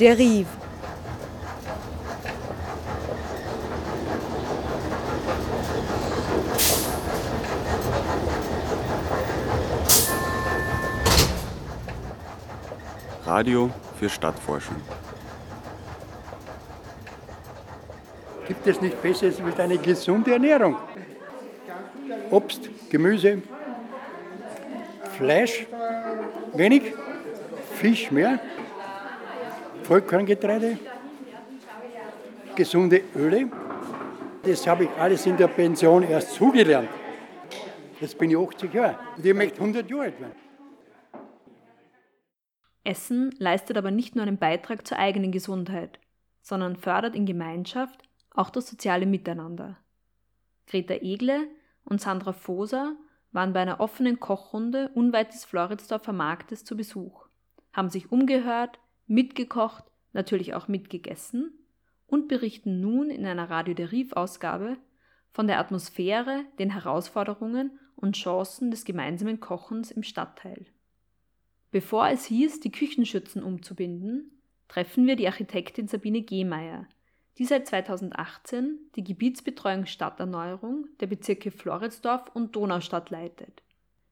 Derive. Radio für Stadtforschung. Gibt es nicht Besseres als eine gesunde Ernährung? Obst, Gemüse, Fleisch, wenig, Fisch mehr, Vollkorngetreide, gesunde Öle. Das habe ich alles in der Pension erst zugelernt. Jetzt bin ich 80 Jahre und ich möchte 100 Jahre alt werden. Essen leistet aber nicht nur einen Beitrag zur eigenen Gesundheit, sondern fördert in Gemeinschaft auch das soziale Miteinander. Greta Egle und Sandra Foser waren bei einer offenen Kochrunde unweit des Floridsdorfer Marktes zu Besuch, haben sich umgehört, mitgekocht, natürlich auch mitgegessen und berichten nun in einer Radio der Rief-Ausgabe von der Atmosphäre, den Herausforderungen und Chancen des gemeinsamen Kochens im Stadtteil. Bevor es hieß, die Küchenschützen umzubinden, treffen wir die Architektin Sabine Gehmeier, die seit 2018 die Gebietsbetreuung Stadterneuerung der Bezirke Floridsdorf und Donaustadt leitet.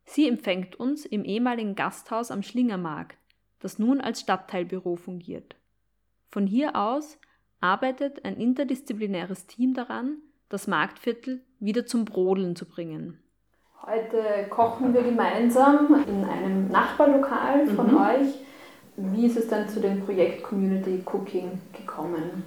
Sie empfängt uns im ehemaligen Gasthaus am Schlingermarkt, das nun als Stadtteilbüro fungiert. Von hier aus arbeitet ein interdisziplinäres Team daran, das Marktviertel wieder zum Brodeln zu bringen. Heute kochen wir gemeinsam in einem Nachbarlokal von mhm. euch. Wie ist es dann zu dem Projekt Community Cooking gekommen?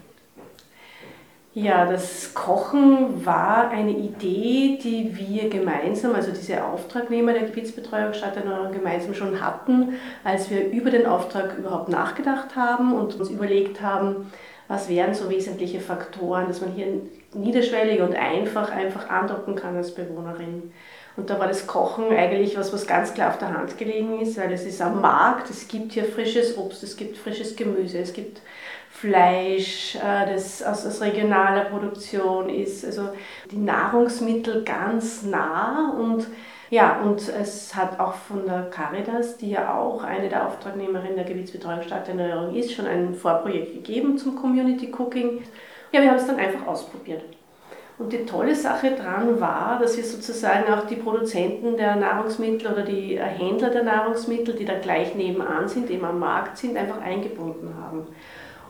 Ja, das Kochen war eine Idee, die wir gemeinsam, also diese Auftragnehmer der Gebietsbetreuung Stadterneuerung gemeinsam schon hatten, als wir über den Auftrag überhaupt nachgedacht haben und uns überlegt haben, was wären so wesentliche Faktoren, dass man hier niederschwellig und einfach einfach andocken kann als Bewohnerin. Und da war das Kochen eigentlich was, was ganz klar auf der Hand gelegen ist, weil es ist am Markt, es gibt hier frisches Obst, es gibt frisches Gemüse, es gibt Fleisch, äh, das aus, aus regionaler Produktion ist, also die Nahrungsmittel ganz nah und ja, und es hat auch von der Caritas, die ja auch eine der Auftragnehmerinnen der Gebietsbetreuung Stadterneuerung ist, schon ein Vorprojekt gegeben zum Community Cooking. Ja, wir haben es dann einfach ausprobiert. Und die tolle Sache daran war, dass wir sozusagen auch die Produzenten der Nahrungsmittel oder die Händler der Nahrungsmittel, die da gleich nebenan sind, eben am Markt sind, einfach eingebunden haben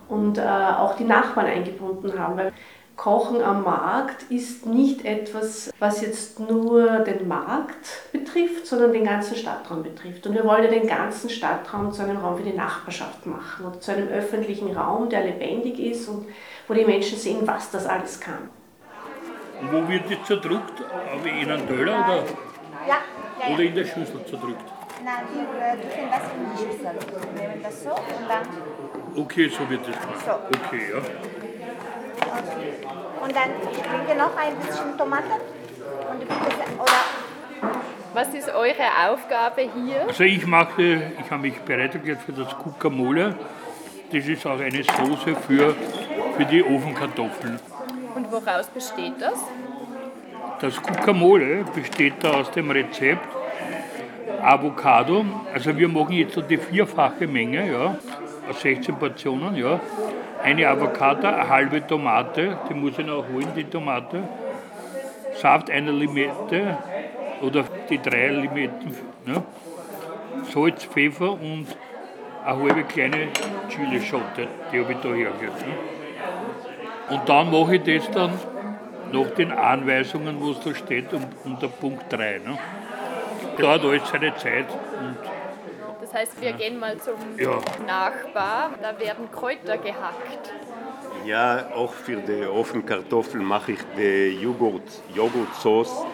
und äh, auch die Nachbarn eingebunden haben. Weil Kochen am Markt ist nicht etwas, was jetzt nur den Markt betrifft, sondern den ganzen Stadtraum betrifft. Und wir wollen ja den ganzen Stadtraum zu einem Raum für die Nachbarschaft machen oder zu einem öffentlichen Raum, der lebendig ist und wo die Menschen sehen, was das alles kann. Und wo wird das zerdrückt? In einem Teller oder, ja, ja, oder in der Schüssel zerdrückt? Nein, die tun das in die Schüssel. Wir nehmen das so und dann. Okay, so wird das gemacht. So. Okay, ja. Und dann ich bringe noch ein bisschen Tomate. Und bitte, oder was ist eure Aufgabe hier? Also ich mache, ich habe mich bereit erklärt für das Guacamole. Das ist auch eine Soße für, für die Ofenkartoffeln. Und woraus besteht das? Das Guacamole besteht da aus dem Rezept Avocado. Also wir machen jetzt so die vierfache Menge, ja, 16 Portionen, ja. Eine Avocado, eine halbe Tomate, die muss ich noch holen, die Tomate. Saft einer Limette oder die drei Limetten. Ne? Salz, Pfeffer und eine halbe kleine Chilischote, die habe ich da hergegeben. Ne? Und dann mache ich das dann nach den Anweisungen, wo es da steht, unter Punkt 3. Ne? dauert alles seine Zeit. Und das heißt, wir gehen mal zum ja. Nachbar, da werden Kräuter gehackt. Ja, auch für die Ofenkartoffeln mache ich die Joghurt, Joghurtsauce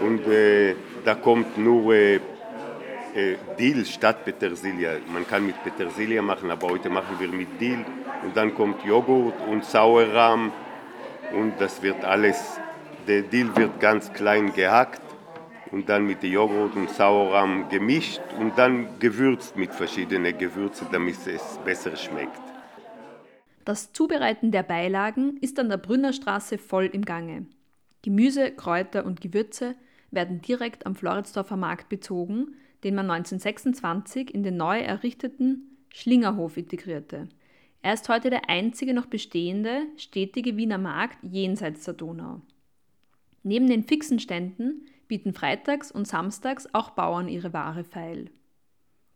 und äh, da kommt nur äh, äh, Dill statt Petersilie. Man kann mit Petersilie machen, aber heute machen wir mit Dill und dann kommt Joghurt und Sauerrahm und das wird alles, der Dill wird ganz klein gehackt und dann mit Joghurt und Sauerrahm gemischt und dann gewürzt mit verschiedenen Gewürzen, damit es besser schmeckt. Das Zubereiten der Beilagen ist an der Brünnerstraße voll im Gange. Gemüse, Kräuter und Gewürze werden direkt am Floridsdorfer Markt bezogen, den man 1926 in den neu errichteten Schlingerhof integrierte. Er ist heute der einzige noch bestehende, stetige Wiener Markt jenseits der Donau. Neben den fixen Ständen bieten freitags und samstags auch Bauern ihre Ware feil.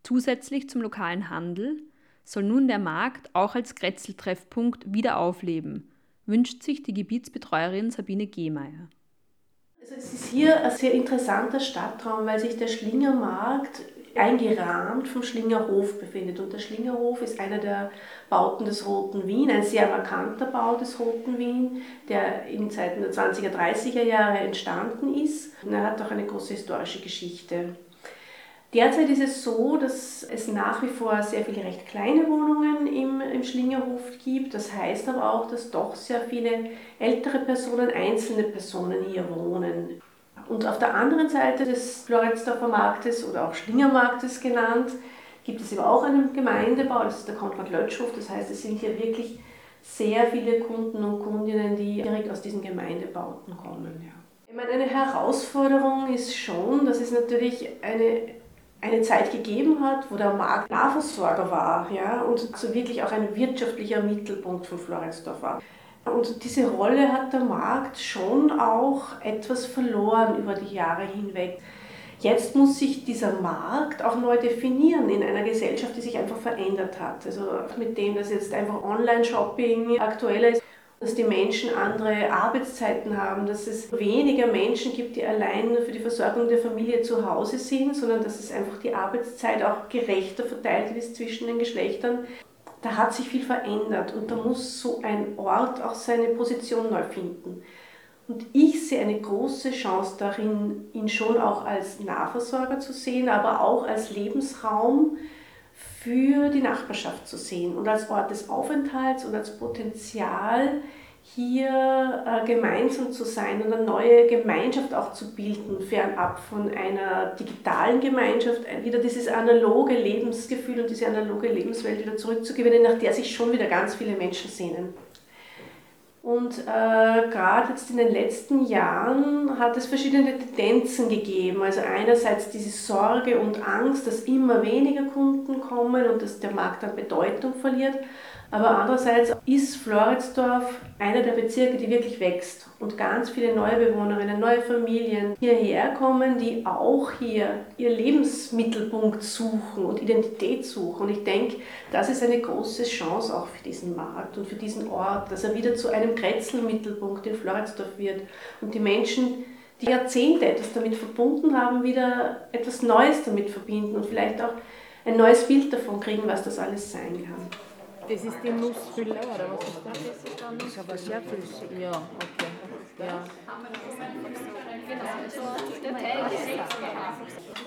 Zusätzlich zum lokalen Handel soll nun der Markt auch als Kretzeltreffpunkt wieder aufleben, wünscht sich die Gebietsbetreuerin Sabine Gehmeier. Also es ist hier ein sehr interessanter Stadtraum, weil sich der Schlingermarkt eingerahmt vom Schlingerhof befindet. Und der Schlingerhof ist einer der Bauten des Roten Wien, ein sehr markanter Bau des Roten Wien, der in Zeiten der 20er, 30er Jahre entstanden ist. Und er hat auch eine große historische Geschichte. Derzeit ist es so, dass es nach wie vor sehr viele recht kleine Wohnungen im, im Schlingerhof gibt. Das heißt aber auch, dass doch sehr viele ältere Personen, einzelne Personen hier wohnen. Und auf der anderen Seite des Floridsdorfer Marktes oder auch Schlingermarktes genannt, gibt es eben auch einen Gemeindebau, das ist der Konrad-Lötschhof. Das heißt, es sind hier wirklich sehr viele Kunden und Kundinnen, die direkt aus diesen Gemeindebauten kommen. Ja. Ich meine, eine Herausforderung ist schon, dass es natürlich eine eine Zeit gegeben hat, wo der Markt Nahversorger war ja, und so wirklich auch ein wirtschaftlicher Mittelpunkt von Floridsdorf war. Und diese Rolle hat der Markt schon auch etwas verloren über die Jahre hinweg. Jetzt muss sich dieser Markt auch neu definieren in einer Gesellschaft, die sich einfach verändert hat. Also mit dem, dass jetzt einfach Online-Shopping aktueller ist, dass die Menschen andere Arbeitszeiten haben, dass es weniger Menschen gibt, die allein für die Versorgung der Familie zu Hause sind, sondern dass es einfach die Arbeitszeit auch gerechter verteilt ist zwischen den Geschlechtern. Da hat sich viel verändert und da muss so ein Ort auch seine Position neu finden. Und ich sehe eine große Chance darin, ihn schon auch als Nahversorger zu sehen, aber auch als Lebensraum, für die Nachbarschaft zu sehen und als Ort des Aufenthalts und als Potenzial hier äh, gemeinsam zu sein und eine neue Gemeinschaft auch zu bilden, fernab von einer digitalen Gemeinschaft, wieder dieses analoge Lebensgefühl und diese analoge Lebenswelt wieder zurückzugewinnen, nach der sich schon wieder ganz viele Menschen sehnen. Und äh, gerade jetzt in den letzten Jahren hat es verschiedene Tendenzen gegeben. Also einerseits diese Sorge und Angst, dass immer weniger Kunden kommen und dass der Markt an Bedeutung verliert. Aber andererseits ist Floridsdorf einer der Bezirke, die wirklich wächst und ganz viele neue Bewohnerinnen, neue Familien hierher kommen, die auch hier ihr Lebensmittelpunkt suchen und Identität suchen. Und ich denke, das ist eine große Chance auch für diesen Markt und für diesen Ort, dass er wieder zu einem Kretzelmittelpunkt in Floridsdorf wird und die Menschen, die Jahrzehnte etwas damit verbunden haben, wieder etwas Neues damit verbinden und vielleicht auch ein neues Bild davon kriegen, was das alles sein kann. Das ist die Nussfülle, oder was ist das? Das ist aber sehr flüssig. Ja, okay. Ja.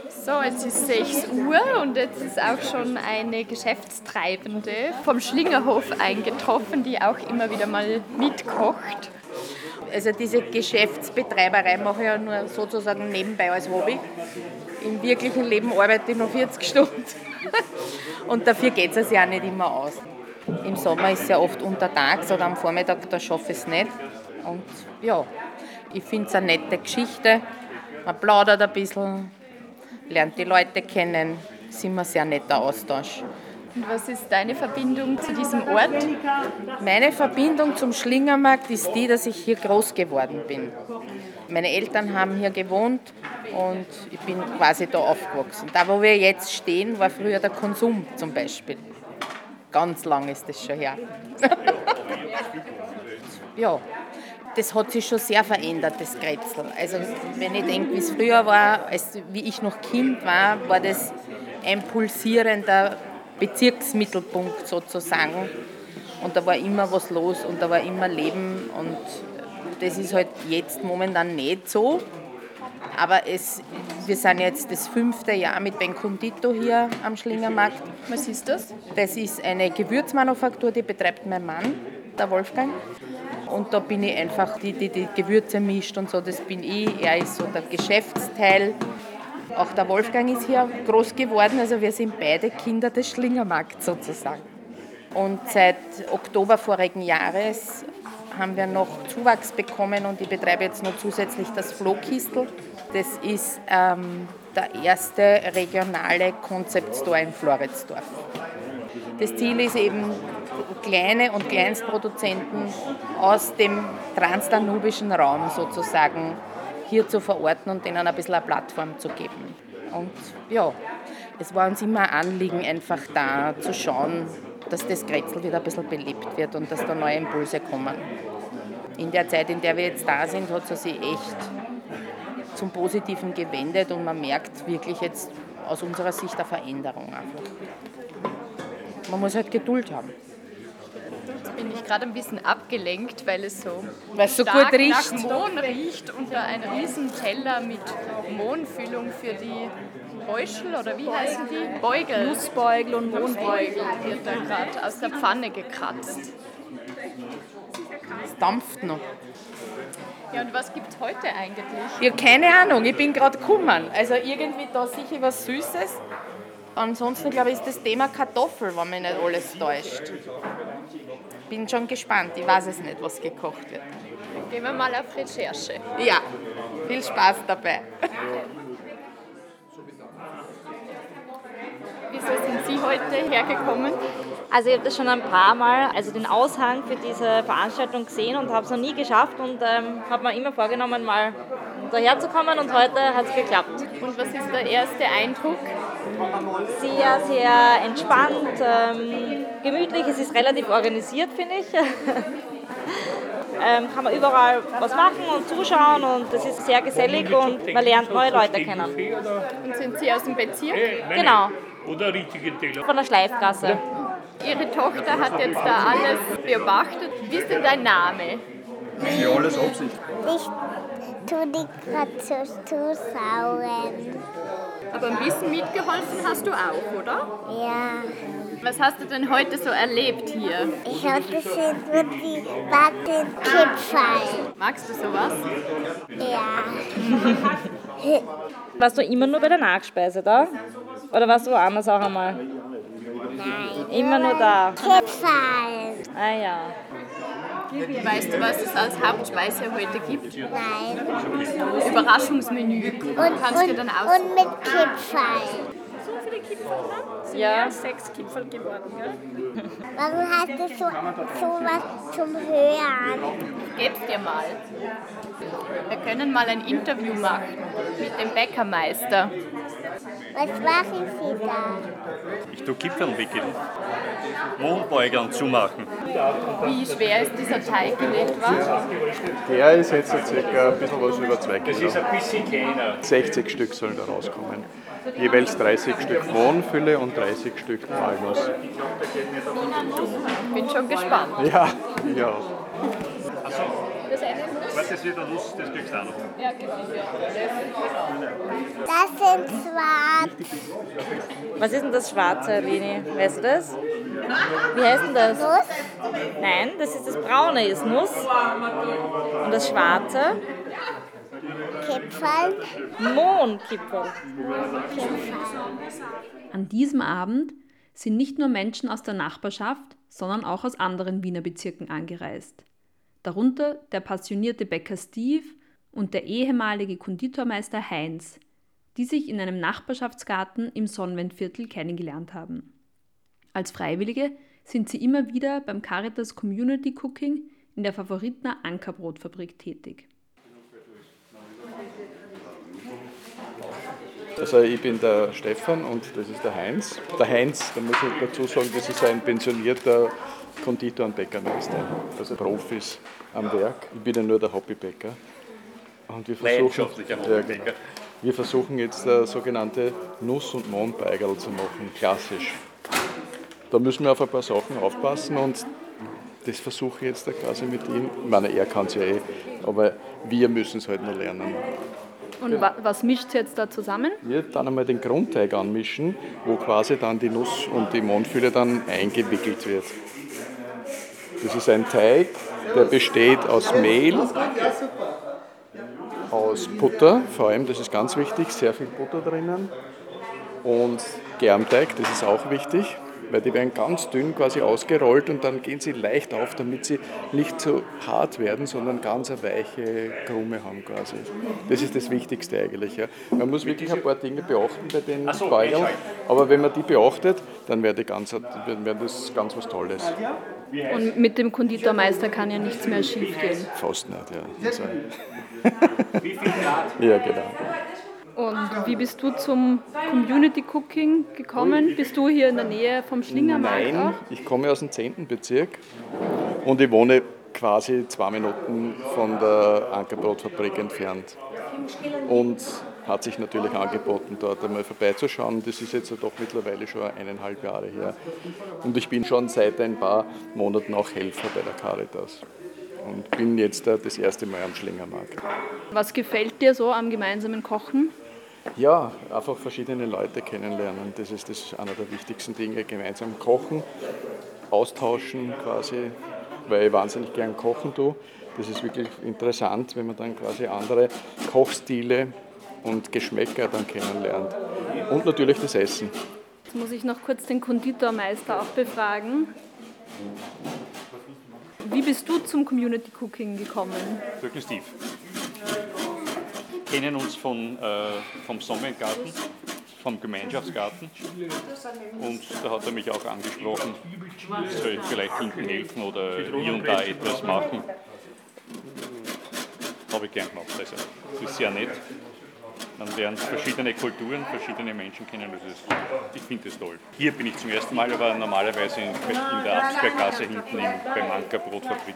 So, jetzt ist 6 Uhr und jetzt ist auch schon eine Geschäftstreibende vom Schlingerhof eingetroffen, die auch immer wieder mal mitkocht. Also diese Geschäftsbetreiberei mache ich ja nur sozusagen nebenbei als Hobby. Im wirklichen Leben arbeite ich noch 40 Stunden. Und dafür geht es ja nicht immer aus. Im Sommer ist es ja oft untertags oder am Vormittag, da schaffe ich es nicht. Und ja, ich finde es eine nette Geschichte. Man plaudert ein bisschen, lernt die Leute kennen. Es ist immer ein sehr netter Austausch. Und was ist deine Verbindung zu diesem Ort? Meine Verbindung zum Schlingermarkt ist die, dass ich hier groß geworden bin. Meine Eltern haben hier gewohnt und ich bin quasi da aufgewachsen. Da, wo wir jetzt stehen, war früher der Konsum zum Beispiel. Ganz lang ist das schon her. ja, das hat sich schon sehr verändert, das Grätzl. Also wenn ich denke, wie es früher war, als wie ich noch Kind war, war das ein pulsierender Bezirksmittelpunkt sozusagen. Und da war immer was los und da war immer Leben und das ist halt jetzt momentan nicht so. Aber es, wir sind jetzt das fünfte Jahr mit Ben Condito hier am Schlingermarkt. Was ist das? Das ist eine Gewürzmanufaktur, die betreibt mein Mann, der Wolfgang. Und da bin ich einfach die, die die Gewürze mischt und so, das bin ich. Er ist so der Geschäftsteil. Auch der Wolfgang ist hier groß geworden, also wir sind beide Kinder des Schlingermarkts sozusagen. Und seit Oktober vorigen Jahres haben wir noch Zuwachs bekommen und ich betreibe jetzt noch zusätzlich das Flohkistel. Das ist ähm, der erste regionale Concept Store in Floridsdorf. Das Ziel ist eben, kleine und Kleinstproduzenten aus dem transdanubischen Raum sozusagen hier zu verorten und denen ein bisschen eine Plattform zu geben. Und ja, es war uns immer ein Anliegen, einfach da zu schauen, dass das Grätzl wieder ein bisschen belebt wird und dass da neue Impulse kommen. In der Zeit, in der wir jetzt da sind, hat es sich echt zum Positiven gewendet und man merkt wirklich jetzt aus unserer Sicht eine Veränderung einfach. Man muss halt Geduld haben. Bin ich gerade ein bisschen abgelenkt, weil es so, Weil es so stark gut riecht. nach Mohn riecht und da ein riesen Teller mit Mohnfüllung für die Beuschel oder wie heißen die? Beugel. Nussbeugel und Mohnbeugel wird da gerade aus der Pfanne gekratzt. Es dampft noch. Ja, und was gibt es heute eigentlich? Ich habe keine Ahnung, ich bin gerade gekommen. Also irgendwie da sicher was Süßes. Ansonsten glaube ich, ist das Thema Kartoffel, wenn mich nicht alles täuscht. Bin schon gespannt, ich weiß es nicht, was gekocht wird. Gehen wir mal auf Recherche. Ja, viel Spaß dabei. Wieso sind Sie heute hergekommen? Also ich habe das schon ein paar Mal, also den Aushang für diese Veranstaltung gesehen und habe es noch nie geschafft und ähm, habe mir immer vorgenommen, mal daherzukommen und heute hat es geklappt. Und was ist der erste Eindruck? Sehr, sehr entspannt, ähm, gemütlich, es ist relativ organisiert, finde ich. ähm, kann man überall was machen und zuschauen und es ist sehr gesellig und man lernt neue Leute kennen. Und sind Sie aus dem Bezirk? Genau, Oder richtige Teller. von der Schleifgasse. Ihre Tochter hat jetzt da alles beobachtet. Wie ist denn dein Name? Ja, alles Absicht. Ich tue die gerade so zusauen. Aber ein bisschen mitgeholfen hast du auch, oder? Ja, Was hast du denn heute so erlebt hier? ich habe das sind nur die Wattenkipferl. Magst du sowas? Ja. Warst du immer nur bei der Nachspeise da? Oder warst du woanders auch einmal? Nein. Immer nur da. Kipferl. Ah ja. Weißt du, was es als Hauptspeise heute gibt? Nein. Überraschungsmenü. Und, Kannst du dann aus. und mit Kipferl. So viele Kipferl haben? Ja. Sechs Kipferl geworden, gell? Warum hast du so, so was zum Hören? Geb's dir mal. Wir können mal ein Interview machen mit dem Bäckermeister. Was machen Sie da? Ich tue Kipferl wickeln. Mondbeugern zumachen. Wie schwer ist dieser Teig gelegt worden? Der ist jetzt so circa ein bisschen was über 2 Das Kilo. ist ein bisschen kleiner. 60 Stück sollen da rauskommen. Jeweils 30 Stück Mohnfülle und 30 Stück Walnuss. Bin schon gespannt. Ja, ja. Was das wird Nuss, das kriegst du auch noch. Das sind schwarz. Was ist denn das Schwarze, Leni? Weißt du das? Wie heißt denn das? Nuss. Nein, das ist das Braune ist Nuss. Und das Schwarze? Kipferl. Mohnkipferl. An diesem Abend sind nicht nur Menschen aus der Nachbarschaft, sondern auch aus anderen Wiener Bezirken angereist. Darunter der passionierte Bäcker Steve und der ehemalige Konditormeister Heinz, die sich in einem Nachbarschaftsgarten im Sonnenwendviertel kennengelernt haben. Als Freiwillige sind sie immer wieder beim Caritas Community Cooking in der Favoritner Ankerbrotfabrik tätig. Also ich bin der Stefan und das ist der Heinz. Der Heinz, da muss ich dazu sagen, das ist ein pensionierter Konditor und Bäckermeister. Also Profis am Werk. Ich bin ja nur der Hobbybäcker. Und wir versuchen, ja, Hobbybäcker. genau. wir versuchen jetzt äh, sogenannte Nuss- und Mondbeigerl zu machen, klassisch. Da müssen wir auf ein paar Sachen aufpassen und das versuche ich jetzt da quasi mit ihm. Ich meine, er kann es ja eh, aber wir müssen es halt noch lernen. Und wa was mischt ihr jetzt da zusammen? Wir dann einmal den Grundteig anmischen, wo quasi dann die Nuss und die Mondfülle dann eingewickelt wird. Das ist ein Teig, der besteht aus Mehl, aus Butter, vor allem, das ist ganz wichtig, sehr viel Butter drinnen und Germteig, das ist auch wichtig, weil die werden ganz dünn quasi ausgerollt und dann gehen sie leicht auf, damit sie nicht so hart werden, sondern ganz eine weiche Krume haben quasi. Das ist das Wichtigste eigentlich. Ja. Man muss wirklich ein paar Dinge beachten bei den so, Beugeln, aber wenn man die beachtet, dann wäre das ganz was Tolles. Und mit dem Konditormeister kann ja nichts mehr schief gehen. Fast nicht, ja. Ja, genau. Und wie bist du zum Community Cooking gekommen? Bist du hier in der Nähe vom Schlingermarkt Nein, auch? ich komme aus dem 10. Bezirk und ich wohne quasi zwei Minuten von der Ankerbrotfabrik entfernt. Und hat sich natürlich angeboten, dort einmal vorbeizuschauen. Das ist jetzt doch mittlerweile schon eineinhalb Jahre her. Und ich bin schon seit ein paar Monaten auch Helfer bei der Caritas. Und bin jetzt da das erste Mal am Schlingermarkt. Was gefällt dir so am gemeinsamen Kochen? Ja, einfach verschiedene Leute kennenlernen. Das ist das einer der wichtigsten Dinge. Gemeinsam kochen, austauschen quasi, weil ich wahnsinnig gern kochen tue. Das ist wirklich interessant, wenn man dann quasi andere Kochstile und Geschmäcker dann kennenlernt. Und natürlich das Essen. Jetzt muss ich noch kurz den Konditormeister auch befragen. Wie bist du zum Community Cooking gekommen? Glück Steve. kennen uns von, äh, vom Sommergarten, vom Gemeinschaftsgarten. Und da hat er mich auch angesprochen, soll ich vielleicht hinten helfen oder hier und da etwas machen. Habe ich gern gemacht. Also, das ist sehr nett. Man lernt verschiedene Kulturen, verschiedene Menschen kennen. Das ist, ich finde das toll. Hier bin ich zum ersten Mal, aber normalerweise in, in der Absperrgasse hinten im, beim Anker Brotfabrik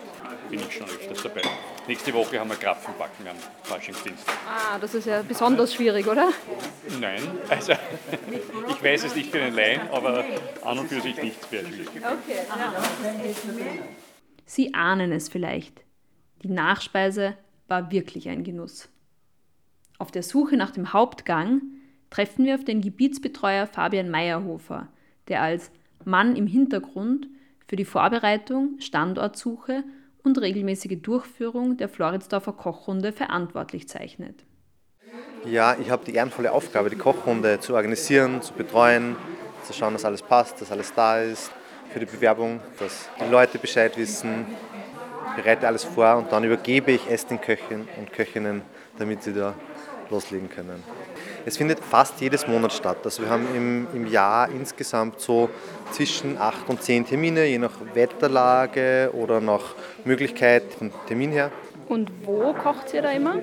bin ich schon öfters dabei. Nächste Woche haben wir Krapfenbacken am Faschingsdienst. Ah, das ist ja besonders schwierig, oder? Nein, also ich weiß es nicht für den Laien, aber an und für sich nicht sehr schwierig. Okay. Sie ahnen es vielleicht. Die Nachspeise war wirklich ein Genuss. Auf der Suche nach dem Hauptgang treffen wir auf den Gebietsbetreuer Fabian Meyerhofer, der als Mann im Hintergrund für die Vorbereitung, Standortsuche und regelmäßige Durchführung der Floridsdorfer Kochrunde verantwortlich zeichnet. Ja, ich habe die ehrenvolle Aufgabe, die Kochrunde zu organisieren, zu betreuen, zu schauen, dass alles passt, dass alles da ist für die Bewerbung, dass die Leute Bescheid wissen, bereite alles vor und dann übergebe ich es den Köchen und Köchinnen, damit sie da loslegen können. Es findet fast jedes Monat statt. Also wir haben im, im Jahr insgesamt so zwischen acht und zehn Termine, je nach Wetterlage oder nach Möglichkeit vom Termin her. Und wo kocht ihr da immer?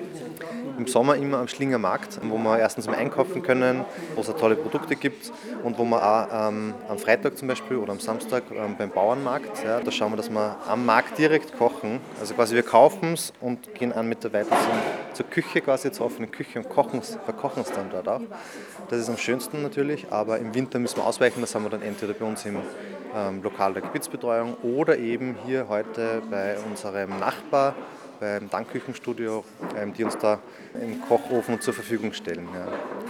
Im Sommer immer am Schlinger Markt, wo wir erstens mal einkaufen können, wo es tolle Produkte gibt und wo wir auch ähm, am Freitag zum Beispiel oder am Samstag ähm, beim Bauernmarkt, ja, da schauen wir, dass wir am Markt direkt kochen. Also quasi wir kaufen es und gehen an mit der weiter zum, zur Küche, quasi zur offenen Küche und kochen verkochen es dann dort auch. Das ist am schönsten natürlich, aber im Winter müssen wir ausweichen, das haben wir dann entweder bei uns im ähm, Lokal der Gebietsbetreuung oder eben hier heute bei unserem Nachbar beim Dankküchenstudio, ähm, die uns da einen Kochofen zur Verfügung stellen. Ja.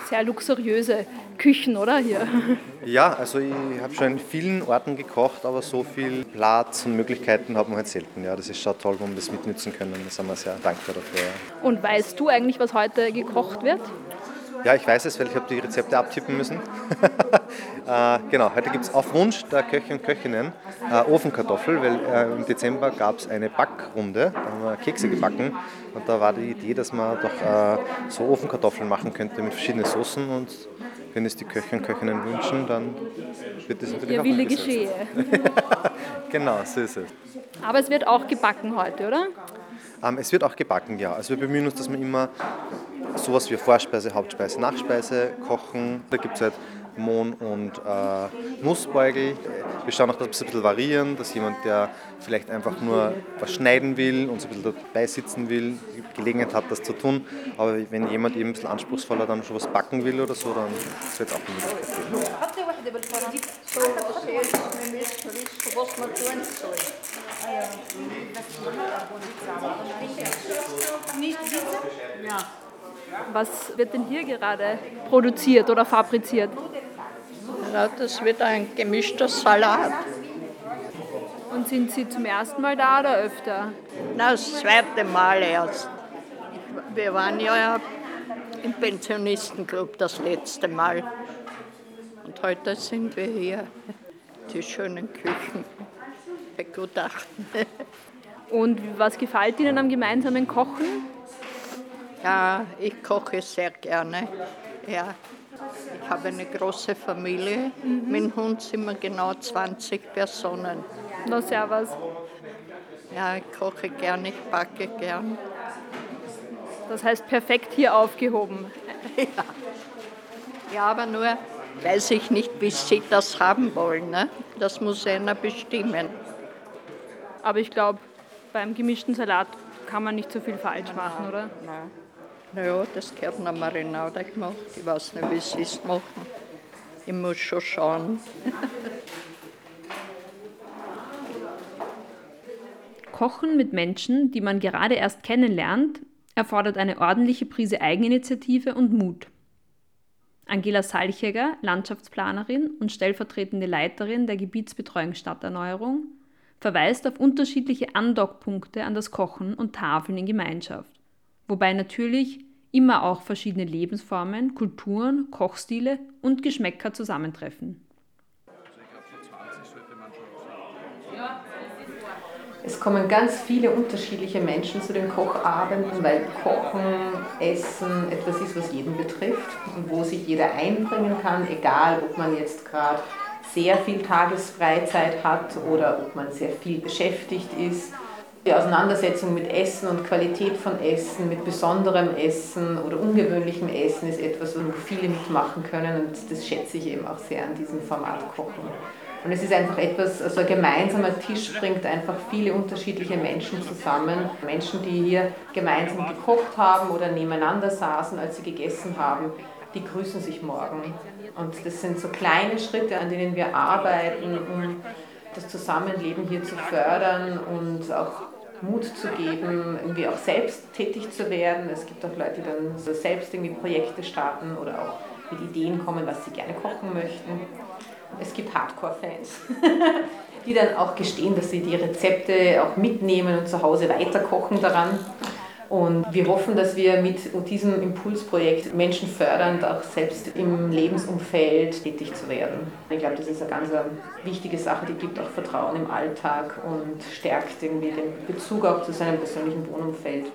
Sehr luxuriöse Küchen, oder hier? Ja, also ich habe schon in vielen Orten gekocht, aber so viel Platz und Möglichkeiten hat man halt selten. Ja, das ist schon toll, wenn wir das mitnützen können. Da sind wir sehr dankbar dafür. Ja. Und weißt du eigentlich, was heute gekocht wird? Ja, ich weiß es, weil ich habe die Rezepte abtippen müssen. äh, genau, heute gibt es auf Wunsch der Köche und Köchinnen äh, Ofenkartoffel, weil äh, im Dezember gab es eine Backrunde, da haben wir Kekse gebacken und da war die Idee, dass man doch äh, so Ofenkartoffeln machen könnte mit verschiedenen Soßen und wenn es die Köche und Köchinnen wünschen, dann wird das natürlich auch Wille geschehe. genau, so ist es. Aber es wird auch gebacken heute, oder? Ähm, es wird auch gebacken, ja. Also wir bemühen uns, dass wir immer sowas wie Vorspeise, Hauptspeise, Nachspeise kochen. Da gibt es halt Mohn und äh, Nussbeugel. Wir schauen auch, dass wir es ein bisschen variieren, dass jemand, der vielleicht einfach nur was schneiden will und so ein bisschen dabei sitzen will, Gelegenheit hat, das zu tun. Aber wenn jemand eben ein bisschen anspruchsvoller dann schon was backen will oder so, dann wird es auch eine Möglichkeit geben. Nicht sitzen? Ja. Was wird denn hier gerade produziert oder fabriziert? Ja, das wird ein gemischter Salat. Und sind Sie zum ersten Mal da oder öfter? Na, das zweite Mal erst. Wir waren ja im Pensionistenclub das letzte Mal. Und heute sind wir hier. Die schönen Küchen begutachten. Und was gefällt Ihnen am gemeinsamen Kochen? Ja, ich koche sehr gerne. Ja. Ich habe eine große Familie. Mit dem Hund sind wir genau 20 Personen. Na, servus. Ja, ich koche gern, ich backe gern. Das heißt, perfekt hier aufgehoben. Ja, ja aber nur weiß ich nicht, wie Sie das haben wollen. Ne? Das muss einer bestimmen. Aber ich glaube, beim gemischten Salat kann man nicht so viel falsch machen, oder? Nein. Naja, das gehört einer Marinade gemacht. Ich weiß nicht, wie Sie es machen. Ich muss schon schauen. Kochen mit Menschen, die man gerade erst kennenlernt, erfordert eine ordentliche Prise Eigeninitiative und Mut. Angela Salchegger, Landschaftsplanerin und stellvertretende Leiterin der Gebietsbetreuung Stadterneuerung, verweist auf unterschiedliche Andockpunkte an das Kochen und Tafeln in Gemeinschaft, wobei natürlich immer auch verschiedene Lebensformen, Kulturen, Kochstile und Geschmäcker zusammentreffen. Es kommen ganz viele unterschiedliche Menschen zu den Kochabenden, weil Kochen, Essen etwas ist, was jeden betrifft und wo sich jeder einbringen kann, egal ob man jetzt gerade sehr viel Tagesfreizeit hat oder ob man sehr viel beschäftigt ist. Die Auseinandersetzung mit Essen und Qualität von Essen, mit besonderem Essen oder ungewöhnlichem Essen ist etwas, wo viele mitmachen können und das schätze ich eben auch sehr an diesem Format Kochen. Und es ist einfach etwas, also ein gemeinsamer Tisch bringt einfach viele unterschiedliche Menschen zusammen. Menschen, die hier gemeinsam gekocht haben oder nebeneinander saßen, als sie gegessen haben, die grüßen sich morgen. Und das sind so kleine Schritte, an denen wir arbeiten, um das Zusammenleben hier zu fördern und auch Mut zu geben, irgendwie auch selbst tätig zu werden. Es gibt auch Leute, die dann so selbst irgendwie Projekte starten oder auch mit Ideen kommen, was sie gerne kochen möchten. Es gibt Hardcore-Fans, die dann auch gestehen, dass sie die Rezepte auch mitnehmen und zu Hause weiterkochen daran. Und wir hoffen, dass wir mit diesem Impulsprojekt Menschen fördern, auch selbst im Lebensumfeld tätig zu werden. Ich glaube, das ist eine ganz wichtige Sache, die gibt auch Vertrauen im Alltag und stärkt irgendwie den Bezug auch zu seinem persönlichen Wohnumfeld.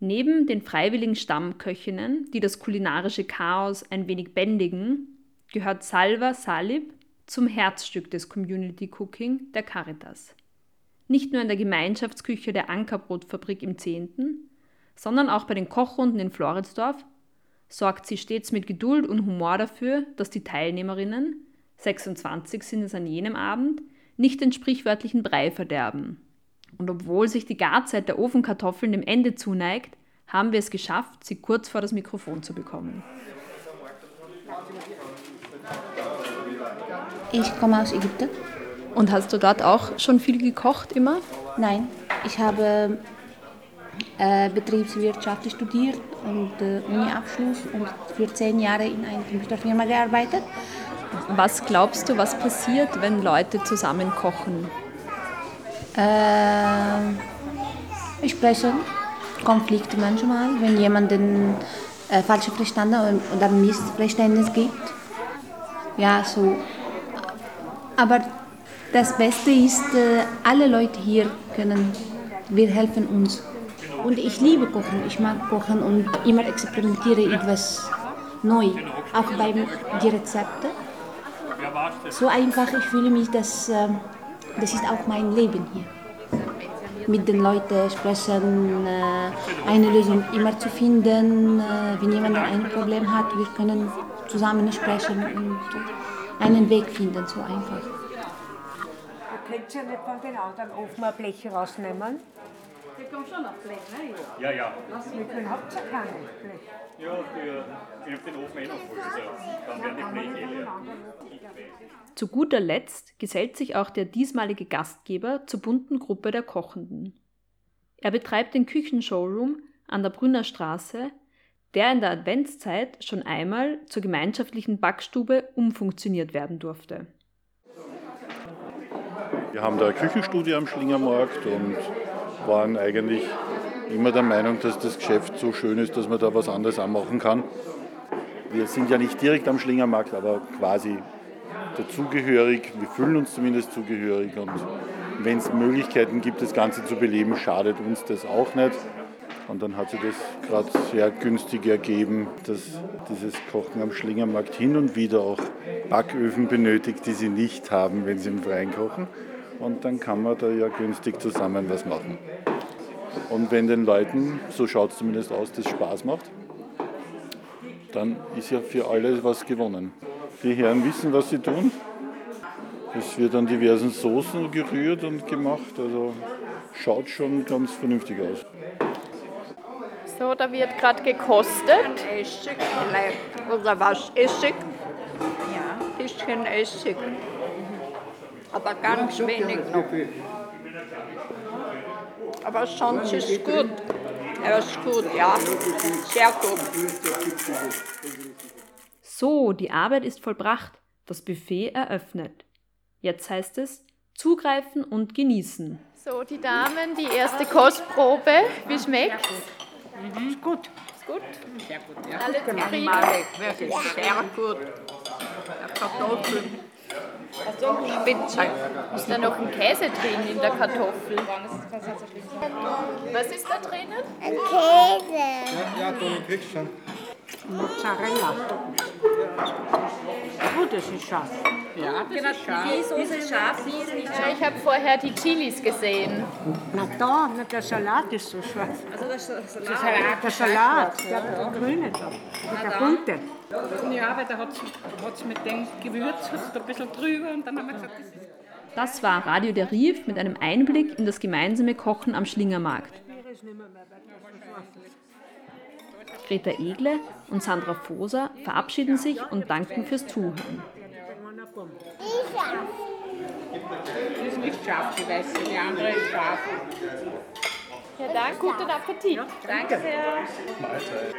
Neben den freiwilligen Stammköchinnen, die das kulinarische Chaos ein wenig bändigen, gehört Salva Salib zum Herzstück des Community Cooking der Caritas. Nicht nur in der Gemeinschaftsküche der Ankerbrotfabrik im 10., sondern auch bei den Kochrunden in Floridsdorf sorgt sie stets mit Geduld und Humor dafür, dass die Teilnehmerinnen, 26 sind es an jenem Abend, nicht den sprichwörtlichen Brei verderben. Und obwohl sich die Garzeit der Ofenkartoffeln dem Ende zuneigt, haben wir es geschafft, sie kurz vor das Mikrofon zu bekommen. Ich komme aus Ägypten. Und hast du dort auch schon viel gekocht immer? Nein, ich habe äh, Betriebswirtschaft studiert und äh, Uni-Abschluss und für zehn Jahre in einer Computerfirma gearbeitet. Was glaubst du, was passiert, wenn Leute zusammen kochen? Äh, sprechen, Konflikte manchmal, wenn jemand den äh, falschen Verstanden oder Missverständnis gibt. Ja, so aber das Beste ist, äh, alle Leute hier können, wir helfen uns. Und ich liebe Kochen, ich mag Kochen und immer experimentiere etwas neu, auch bei den Rezepten. So einfach, ich fühle mich, dass äh, das ist auch mein Leben hier. Mit den Leuten sprechen, äh, eine Lösung immer zu finden. Wenn jemand ein Problem hat, wir können zusammen sprechen und einen Weg finden, so einfach. Könnt ihr nicht von den anderen Ofen ein Blech rausnehmen? Der kommt schon auf Blech, ne? Ja, ja. Wie viel habt ihr kein Blech? Ja, für, ich habe den Ofen eh noch voll, also dann werden die Bleche eh leer. Zu guter Letzt gesellt sich auch der diesmalige Gastgeber zur bunten Gruppe der Kochenden. Er betreibt den Küchenshowroom an der Brünner Straße der in der Adventszeit schon einmal zur gemeinschaftlichen Backstube umfunktioniert werden durfte. Wir haben da eine Küchenstudie am Schlingermarkt und waren eigentlich immer der Meinung, dass das Geschäft so schön ist, dass man da was anderes anmachen kann. Wir sind ja nicht direkt am Schlingermarkt, aber quasi dazugehörig. Wir fühlen uns zumindest zugehörig und wenn es Möglichkeiten gibt, das Ganze zu beleben, schadet uns das auch nicht. Und dann hat sich das gerade sehr günstig ergeben, dass dieses Kochen am Schlingermarkt hin und wieder auch Backöfen benötigt, die sie nicht haben, wenn sie im Freien kochen. Und dann kann man da ja günstig zusammen was machen. Und wenn den Leuten, so schaut es zumindest aus, das Spaß macht, dann ist ja für alle was gewonnen. Die Herren wissen, was sie tun. Es wird an diversen Soßen gerührt und gemacht, also schaut schon ganz vernünftig aus. So, da wird gerade gekostet. Essig vielleicht. Oder was? Essig? Ja. Bisschen Essig. Aber ganz wenig noch. Aber sonst ist es gut. Er ist gut, ja. Sehr gut. So, die Arbeit ist vollbracht, das Buffet eröffnet. Jetzt heißt es zugreifen und genießen. So, die Damen, die erste Kostprobe. Wie schmeckt's? Ist gut. Ist gut? Sehr gut, ja. Alle zufrieden? Wirklich sehr gut. Der Kartoffeln. Spitze. Ist da noch ein Käse drin in der Kartoffel? Was ist da drinnen? Ein Käse. Ja, du kriegst schon. Mozzarella. Oh, das ist scharf. Ja, das ist scharf. Die Soße ist scharf, die ist nicht scharf. Ich habe vorher die Chilis gesehen. Na da, na, der Salat ist so scharf. Also der Salat. Der Salat, der, Salat, der, der grüne da. Der bunte. Ja, weil da hat es mit dem Gewürz hat's da ein bisschen drüber und dann haben wir gesagt, das ist Das war Radio der Rief mit einem Einblick in das gemeinsame Kochen am Schlingermarkt. Greta Egle und Sandra Foser verabschieden sich und danken fürs Zuhören. Die ist nicht scharf, die weiße, die andere ist scharf. Ja, danke. Guten Appetit. Danke sehr. Mahlzeit.